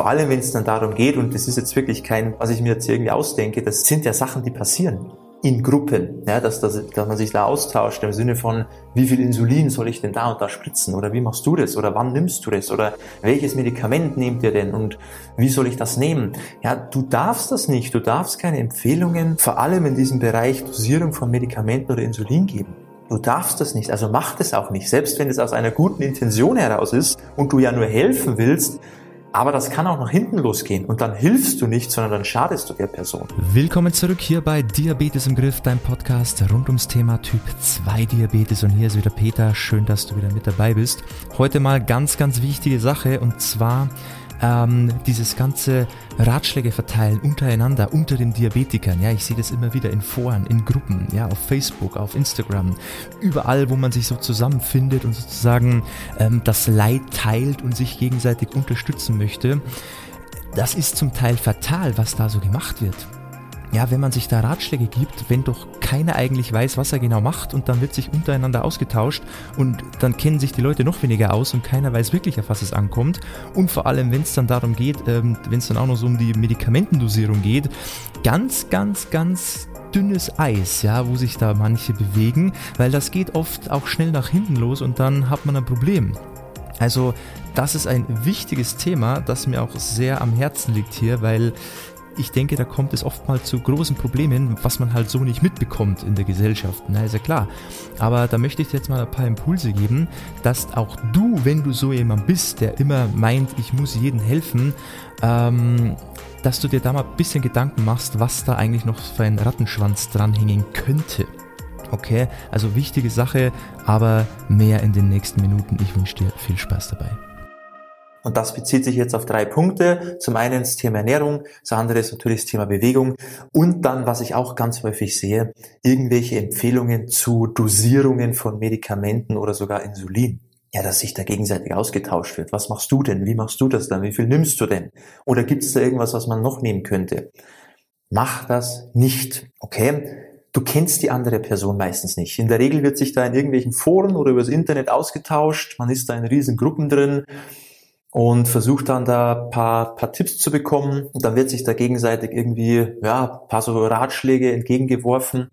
Vor allem, wenn es dann darum geht, und das ist jetzt wirklich kein, was ich mir jetzt irgendwie ausdenke, das sind ja Sachen, die passieren in Gruppen, ja, dass, dass, dass man sich da austauscht im Sinne von, wie viel Insulin soll ich denn da und da spritzen oder wie machst du das oder wann nimmst du das oder welches Medikament nehmt ihr denn und wie soll ich das nehmen? Ja, du darfst das nicht, du darfst keine Empfehlungen, vor allem in diesem Bereich Dosierung von Medikamenten oder Insulin geben. Du darfst das nicht, also mach das auch nicht, selbst wenn es aus einer guten Intention heraus ist und du ja nur helfen willst, aber das kann auch nach hinten losgehen und dann hilfst du nicht, sondern dann schadest du der Person. Willkommen zurück hier bei Diabetes im Griff, dein Podcast rund ums Thema Typ 2 Diabetes. Und hier ist wieder Peter. Schön, dass du wieder mit dabei bist. Heute mal ganz, ganz wichtige Sache und zwar ähm, dieses ganze Ratschläge verteilen untereinander, unter den Diabetikern. Ja, ich sehe das immer wieder in Foren, in Gruppen, ja, auf Facebook, auf Instagram, überall, wo man sich so zusammenfindet und sozusagen ähm, das Leid teilt und sich gegenseitig unterstützen möchte. Das ist zum Teil fatal, was da so gemacht wird ja, wenn man sich da Ratschläge gibt, wenn doch keiner eigentlich weiß, was er genau macht und dann wird sich untereinander ausgetauscht und dann kennen sich die Leute noch weniger aus und keiner weiß wirklich, auf was es ankommt. Und vor allem, wenn es dann darum geht, ähm, wenn es dann auch noch so um die Medikamentendosierung geht, ganz, ganz, ganz dünnes Eis, ja, wo sich da manche bewegen, weil das geht oft auch schnell nach hinten los und dann hat man ein Problem. Also das ist ein wichtiges Thema, das mir auch sehr am Herzen liegt hier, weil ich denke, da kommt es oftmals zu großen Problemen, was man halt so nicht mitbekommt in der Gesellschaft. Na, ist ja klar. Aber da möchte ich dir jetzt mal ein paar Impulse geben, dass auch du, wenn du so jemand bist, der immer meint, ich muss jedem helfen, ähm, dass du dir da mal ein bisschen Gedanken machst, was da eigentlich noch für ein Rattenschwanz dranhängen könnte. Okay, also wichtige Sache, aber mehr in den nächsten Minuten. Ich wünsche dir viel Spaß dabei. Und das bezieht sich jetzt auf drei Punkte. Zum einen das Thema Ernährung, das andere ist natürlich das Thema Bewegung und dann, was ich auch ganz häufig sehe, irgendwelche Empfehlungen zu Dosierungen von Medikamenten oder sogar Insulin. Ja, dass sich da gegenseitig ausgetauscht wird. Was machst du denn? Wie machst du das dann? Wie viel nimmst du denn? Oder gibt es da irgendwas, was man noch nehmen könnte? Mach das nicht, okay? Du kennst die andere Person meistens nicht. In der Regel wird sich da in irgendwelchen Foren oder übers Internet ausgetauscht. Man ist da in riesen Gruppen drin und versucht dann da paar, paar Tipps zu bekommen. Und dann wird sich da gegenseitig irgendwie, ja, paar so Ratschläge entgegengeworfen.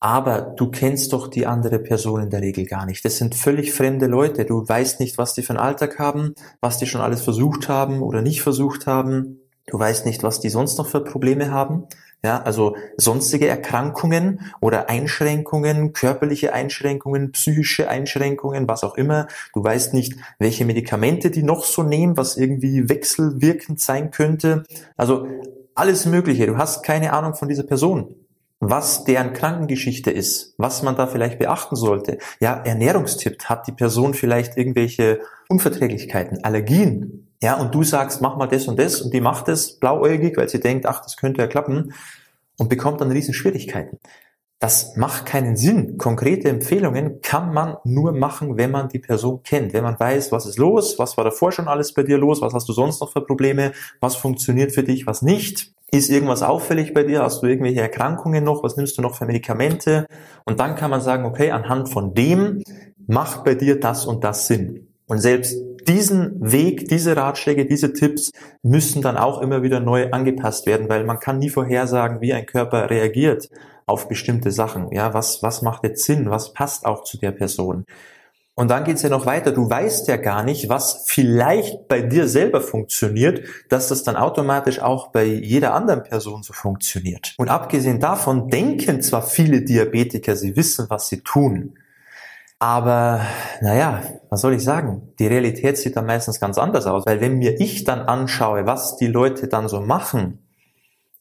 Aber du kennst doch die andere Person in der Regel gar nicht. Das sind völlig fremde Leute. Du weißt nicht, was die für einen Alltag haben, was die schon alles versucht haben oder nicht versucht haben. Du weißt nicht, was die sonst noch für Probleme haben. Ja, also sonstige Erkrankungen oder Einschränkungen, körperliche Einschränkungen, psychische Einschränkungen, was auch immer. Du weißt nicht, welche Medikamente die noch so nehmen, was irgendwie wechselwirkend sein könnte. Also alles Mögliche. Du hast keine Ahnung von dieser Person was deren Krankengeschichte ist, was man da vielleicht beachten sollte. Ja, Ernährungstipp, hat die Person vielleicht irgendwelche Unverträglichkeiten, Allergien, ja, und du sagst, mach mal das und das und die macht es blauäugig, weil sie denkt, ach, das könnte ja klappen und bekommt dann riesen Schwierigkeiten. Das macht keinen Sinn. Konkrete Empfehlungen kann man nur machen, wenn man die Person kennt, wenn man weiß, was ist los, was war davor schon alles bei dir los, was hast du sonst noch für Probleme, was funktioniert für dich, was nicht. Ist irgendwas auffällig bei dir? Hast du irgendwelche Erkrankungen noch? Was nimmst du noch für Medikamente? Und dann kann man sagen, okay, anhand von dem macht bei dir das und das Sinn. Und selbst diesen Weg, diese Ratschläge, diese Tipps müssen dann auch immer wieder neu angepasst werden, weil man kann nie vorhersagen, wie ein Körper reagiert auf bestimmte Sachen. Ja, was, was macht jetzt Sinn? Was passt auch zu der Person? Und dann geht's ja noch weiter. Du weißt ja gar nicht, was vielleicht bei dir selber funktioniert, dass das dann automatisch auch bei jeder anderen Person so funktioniert. Und abgesehen davon denken zwar viele Diabetiker, sie wissen, was sie tun. Aber naja, was soll ich sagen? Die Realität sieht dann meistens ganz anders aus, weil wenn mir ich dann anschaue, was die Leute dann so machen,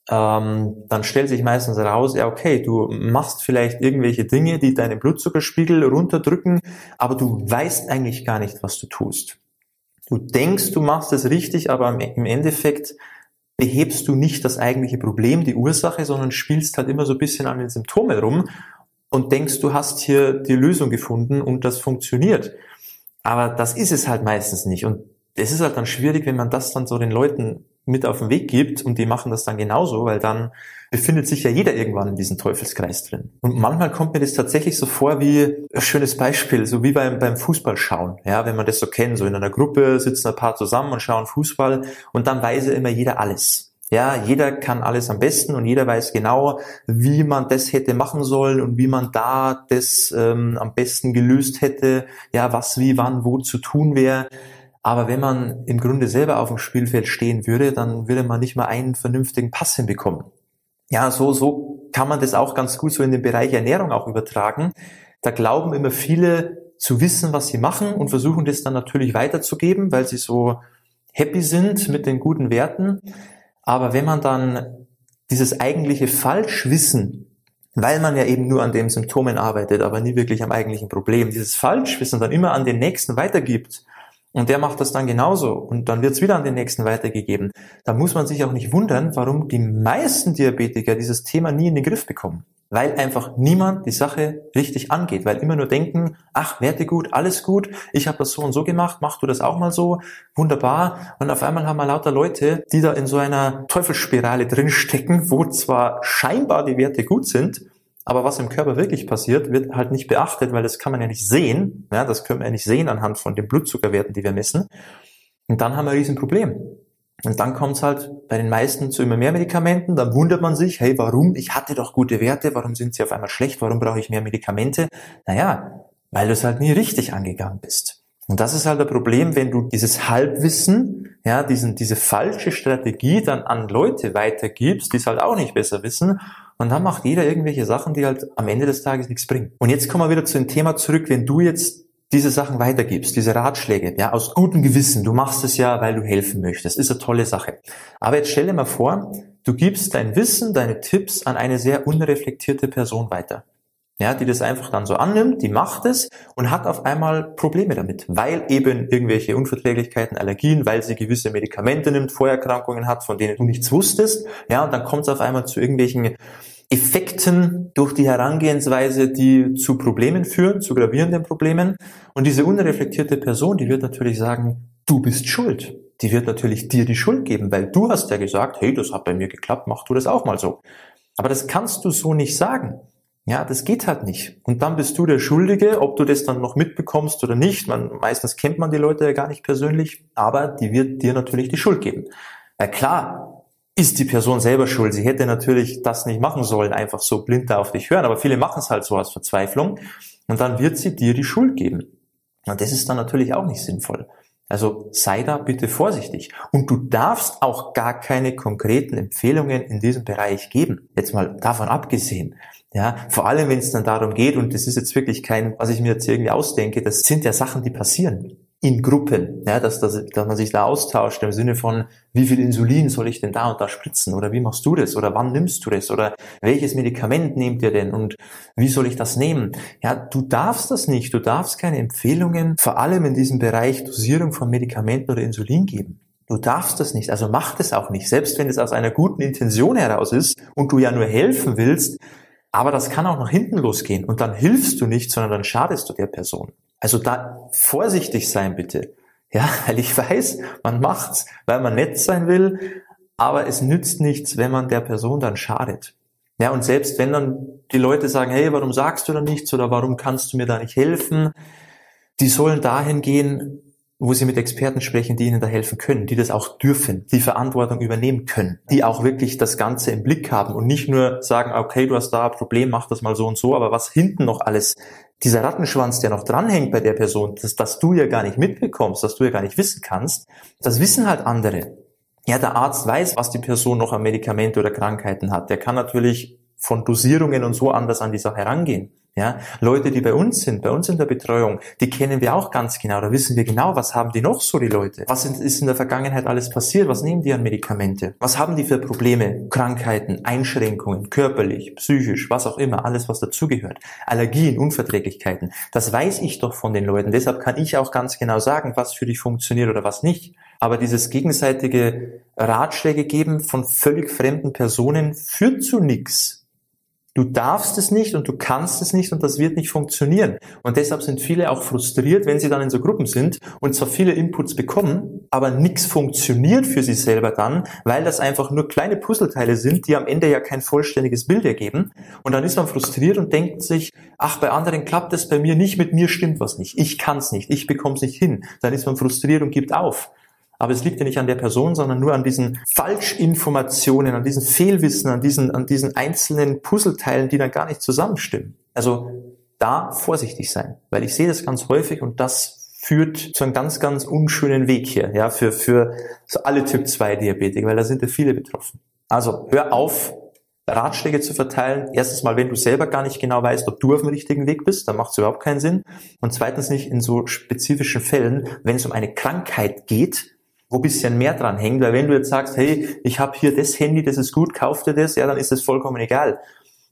ähm, dann stellt sich meistens heraus, ja okay, du machst vielleicht irgendwelche Dinge, die deinen Blutzuckerspiegel runterdrücken, aber du weißt eigentlich gar nicht, was du tust. Du denkst, du machst es richtig, aber im Endeffekt behebst du nicht das eigentliche Problem, die Ursache, sondern spielst halt immer so ein bisschen an den Symptomen rum und denkst, du hast hier die Lösung gefunden und das funktioniert. Aber das ist es halt meistens nicht. Und es ist halt dann schwierig, wenn man das dann so den Leuten mit auf den Weg gibt und die machen das dann genauso, weil dann befindet sich ja jeder irgendwann in diesem Teufelskreis drin. Und manchmal kommt mir das tatsächlich so vor wie ein schönes Beispiel, so wie beim, beim Fußballschauen. Ja, wenn man das so kennt, so in einer Gruppe sitzen ein paar zusammen und schauen Fußball und dann weiß ja immer jeder alles. Ja, jeder kann alles am besten und jeder weiß genau, wie man das hätte machen sollen und wie man da das ähm, am besten gelöst hätte, ja, was wie wann wo zu tun wäre. Aber wenn man im Grunde selber auf dem Spielfeld stehen würde, dann würde man nicht mal einen vernünftigen Pass hinbekommen. Ja, so, so kann man das auch ganz gut so in den Bereich Ernährung auch übertragen. Da glauben immer viele zu wissen, was sie machen und versuchen das dann natürlich weiterzugeben, weil sie so happy sind mit den guten Werten. Aber wenn man dann dieses eigentliche Falschwissen, weil man ja eben nur an den Symptomen arbeitet, aber nie wirklich am eigentlichen Problem, dieses Falschwissen dann immer an den Nächsten weitergibt, und der macht das dann genauso und dann wird es wieder an den nächsten weitergegeben. Da muss man sich auch nicht wundern, warum die meisten Diabetiker dieses Thema nie in den Griff bekommen. Weil einfach niemand die Sache richtig angeht, weil immer nur denken, ach, Werte gut, alles gut, ich habe das so und so gemacht, mach du das auch mal so, wunderbar. Und auf einmal haben wir lauter Leute, die da in so einer Teufelsspirale drinstecken, wo zwar scheinbar die Werte gut sind, aber was im Körper wirklich passiert, wird halt nicht beachtet, weil das kann man ja nicht sehen. Ja, das können wir ja nicht sehen anhand von den Blutzuckerwerten, die wir messen. Und dann haben wir ein Riesenproblem. Und dann kommt es halt bei den meisten zu immer mehr Medikamenten. Dann wundert man sich, hey, warum? Ich hatte doch gute Werte. Warum sind sie auf einmal schlecht? Warum brauche ich mehr Medikamente? Naja, weil du es halt nie richtig angegangen bist. Und das ist halt das Problem, wenn du dieses Halbwissen, ja, diesen, diese falsche Strategie dann an Leute weitergibst, die es halt auch nicht besser wissen und dann macht jeder irgendwelche Sachen, die halt am Ende des Tages nichts bringen. Und jetzt kommen wir wieder zu dem Thema zurück, wenn du jetzt diese Sachen weitergibst, diese Ratschläge, ja, aus gutem Gewissen. Du machst es ja, weil du helfen möchtest. Ist eine tolle Sache. Aber jetzt stell dir mal vor, du gibst dein Wissen, deine Tipps an eine sehr unreflektierte Person weiter ja, die das einfach dann so annimmt, die macht es und hat auf einmal Probleme damit, weil eben irgendwelche Unverträglichkeiten, Allergien, weil sie gewisse Medikamente nimmt, Vorerkrankungen hat, von denen du nichts wusstest, ja, und dann kommt es auf einmal zu irgendwelchen Effekten durch die Herangehensweise, die zu Problemen führen, zu gravierenden Problemen. Und diese unreflektierte Person, die wird natürlich sagen, du bist schuld. Die wird natürlich dir die Schuld geben, weil du hast ja gesagt, hey, das hat bei mir geklappt, mach du das auch mal so. Aber das kannst du so nicht sagen. Ja, das geht halt nicht. Und dann bist du der Schuldige, ob du das dann noch mitbekommst oder nicht. Man, meistens kennt man die Leute ja gar nicht persönlich, aber die wird dir natürlich die Schuld geben. Ja, klar ist die Person selber schuld. Sie hätte natürlich das nicht machen sollen, einfach so blind da auf dich hören. Aber viele machen es halt so aus Verzweiflung. Und dann wird sie dir die Schuld geben. Und das ist dann natürlich auch nicht sinnvoll. Also sei da bitte vorsichtig. Und du darfst auch gar keine konkreten Empfehlungen in diesem Bereich geben. Jetzt mal davon abgesehen. Ja, vor allem wenn es dann darum geht, und das ist jetzt wirklich kein, was ich mir jetzt irgendwie ausdenke, das sind ja Sachen, die passieren in Gruppen, ja, dass, dass, dass man sich da austauscht im Sinne von, wie viel Insulin soll ich denn da und da spritzen oder wie machst du das oder wann nimmst du das oder welches Medikament nehmt ihr denn und wie soll ich das nehmen? Ja, du darfst das nicht, du darfst keine Empfehlungen, vor allem in diesem Bereich Dosierung von Medikamenten oder Insulin geben. Du darfst das nicht, also mach das auch nicht, selbst wenn es aus einer guten Intention heraus ist und du ja nur helfen willst, aber das kann auch nach hinten losgehen und dann hilfst du nicht, sondern dann schadest du der Person. Also da vorsichtig sein bitte. Ja, weil ich weiß, man macht's, weil man nett sein will, aber es nützt nichts, wenn man der Person dann schadet. Ja, und selbst wenn dann die Leute sagen, hey, warum sagst du da nichts oder warum kannst du mir da nicht helfen? Die sollen dahin gehen, wo sie mit Experten sprechen, die ihnen da helfen können, die das auch dürfen, die Verantwortung übernehmen können, die auch wirklich das Ganze im Blick haben und nicht nur sagen, okay, du hast da ein Problem, mach das mal so und so, aber was hinten noch alles, dieser Rattenschwanz, der noch dranhängt bei der Person, das, das du ja gar nicht mitbekommst, das du ja gar nicht wissen kannst, das wissen halt andere. Ja, der Arzt weiß, was die Person noch an Medikamente oder Krankheiten hat. Der kann natürlich von Dosierungen und so anders an die Sache herangehen. Ja, Leute, die bei uns sind, bei uns in der Betreuung, die kennen wir auch ganz genau. Da wissen wir genau, was haben die noch so, die Leute? Was ist in der Vergangenheit alles passiert? Was nehmen die an Medikamente? Was haben die für Probleme, Krankheiten, Einschränkungen, körperlich, psychisch, was auch immer, alles, was dazugehört? Allergien, Unverträglichkeiten. Das weiß ich doch von den Leuten. Deshalb kann ich auch ganz genau sagen, was für dich funktioniert oder was nicht. Aber dieses gegenseitige Ratschläge geben von völlig fremden Personen führt zu nichts. Du darfst es nicht und du kannst es nicht und das wird nicht funktionieren. Und deshalb sind viele auch frustriert, wenn sie dann in so Gruppen sind und zwar viele Inputs bekommen, aber nichts funktioniert für sie selber dann, weil das einfach nur kleine Puzzleteile sind, die am Ende ja kein vollständiges Bild ergeben. Und dann ist man frustriert und denkt sich, ach, bei anderen klappt es, bei mir nicht, mit mir stimmt was nicht. Ich kann es nicht, ich bekomme es nicht hin. Dann ist man frustriert und gibt auf. Aber es liegt ja nicht an der Person, sondern nur an diesen Falschinformationen, an diesen Fehlwissen, an diesen, an diesen einzelnen Puzzleteilen, die dann gar nicht zusammenstimmen. Also da vorsichtig sein, weil ich sehe das ganz häufig und das führt zu einem ganz, ganz unschönen Weg hier, ja, für, für so alle Typ 2 Diabetiker, weil da sind ja viele betroffen. Also hör auf, Ratschläge zu verteilen. Erstens mal, wenn du selber gar nicht genau weißt, ob du auf dem richtigen Weg bist, dann macht es überhaupt keinen Sinn. Und zweitens nicht in so spezifischen Fällen, wenn es um eine Krankheit geht, wo bisschen mehr dran hängt, weil wenn du jetzt sagst, hey, ich habe hier das Handy, das ist gut, kauf dir das, ja, dann ist das vollkommen egal.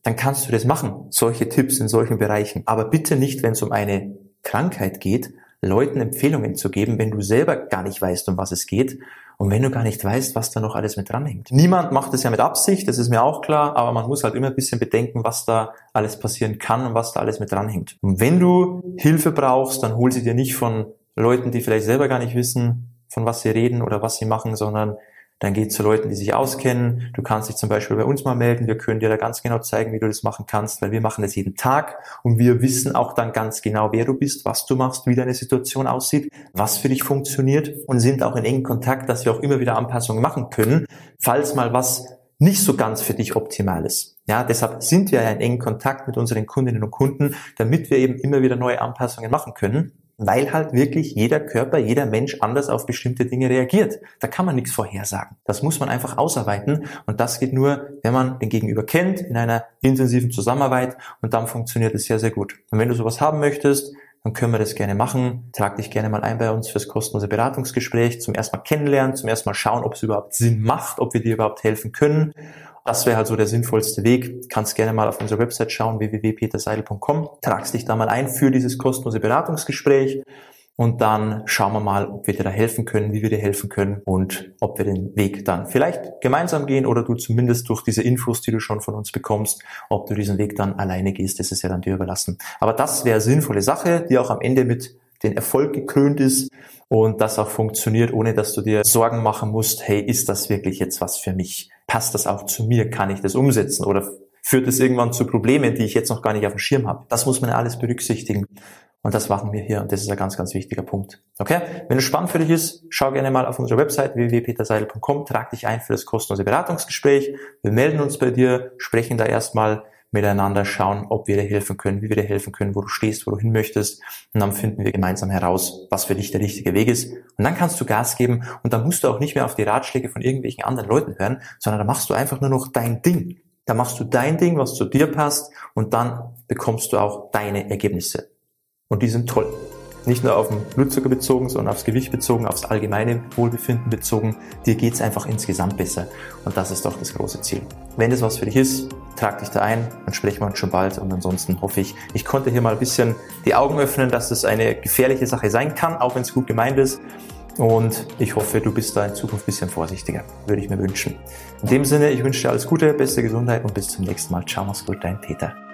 Dann kannst du das machen, solche Tipps in solchen Bereichen. Aber bitte nicht, wenn es um eine Krankheit geht, Leuten Empfehlungen zu geben, wenn du selber gar nicht weißt, um was es geht und wenn du gar nicht weißt, was da noch alles mit dranhängt. Niemand macht es ja mit Absicht, das ist mir auch klar, aber man muss halt immer ein bisschen bedenken, was da alles passieren kann und was da alles mit dranhängt. Und wenn du Hilfe brauchst, dann hol sie dir nicht von Leuten, die vielleicht selber gar nicht wissen, von was sie reden oder was sie machen, sondern dann geht zu Leuten, die sich auskennen. Du kannst dich zum Beispiel bei uns mal melden. Wir können dir da ganz genau zeigen, wie du das machen kannst, weil wir machen das jeden Tag und wir wissen auch dann ganz genau, wer du bist, was du machst, wie deine Situation aussieht, was für dich funktioniert und sind auch in engem Kontakt, dass wir auch immer wieder Anpassungen machen können, falls mal was nicht so ganz für dich optimal ist. Ja, deshalb sind wir ja in engen Kontakt mit unseren Kundinnen und Kunden, damit wir eben immer wieder neue Anpassungen machen können weil halt wirklich jeder Körper, jeder Mensch anders auf bestimmte Dinge reagiert. Da kann man nichts vorhersagen. Das muss man einfach ausarbeiten und das geht nur, wenn man den Gegenüber kennt, in einer intensiven Zusammenarbeit und dann funktioniert es sehr, sehr gut. Und wenn du sowas haben möchtest, dann können wir das gerne machen. Trag dich gerne mal ein bei uns fürs kostenlose Beratungsgespräch, zum ersten Mal kennenlernen, zum ersten Mal schauen, ob es überhaupt Sinn macht, ob wir dir überhaupt helfen können. Das wäre halt so der sinnvollste Weg. Kannst gerne mal auf unsere Website schauen, www.peterseidel.com. Tragst dich da mal ein für dieses kostenlose Beratungsgespräch. Und dann schauen wir mal, ob wir dir da helfen können, wie wir dir helfen können und ob wir den Weg dann vielleicht gemeinsam gehen oder du zumindest durch diese Infos, die du schon von uns bekommst, ob du diesen Weg dann alleine gehst, das ist ja dann dir überlassen. Aber das wäre sinnvolle Sache, die auch am Ende mit den Erfolg gekrönt ist und das auch funktioniert, ohne dass du dir Sorgen machen musst, hey, ist das wirklich jetzt was für mich? Passt das auch zu mir? Kann ich das umsetzen? Oder führt es irgendwann zu Problemen, die ich jetzt noch gar nicht auf dem Schirm habe? Das muss man alles berücksichtigen. Und das machen wir hier und das ist ein ganz, ganz wichtiger Punkt. Okay? Wenn es spannend für dich ist, schau gerne mal auf unsere Website www.peterseidel.com, trag dich ein für das kostenlose Beratungsgespräch. Wir melden uns bei dir, sprechen da erstmal miteinander schauen, ob wir dir helfen können, wie wir dir helfen können, wo du stehst, wo du hin möchtest. Und dann finden wir gemeinsam heraus, was für dich der richtige Weg ist. Und dann kannst du Gas geben und dann musst du auch nicht mehr auf die Ratschläge von irgendwelchen anderen Leuten hören, sondern dann machst du einfach nur noch dein Ding. Da machst du dein Ding, was zu dir passt und dann bekommst du auch deine Ergebnisse. Und die sind toll. Nicht nur auf den Blutzucker bezogen, sondern aufs Gewicht bezogen, aufs allgemeine Wohlbefinden bezogen. Dir geht's einfach insgesamt besser. Und das ist doch das große Ziel. Wenn das was für dich ist, trag dich da ein, dann sprechen wir uns schon bald. Und ansonsten hoffe ich, ich konnte hier mal ein bisschen die Augen öffnen, dass das eine gefährliche Sache sein kann, auch wenn es gut gemeint ist. Und ich hoffe, du bist da in Zukunft ein bisschen vorsichtiger. Würde ich mir wünschen. In dem Sinne, ich wünsche dir alles Gute, beste Gesundheit und bis zum nächsten Mal. Ciao, mach's gut, dein Peter.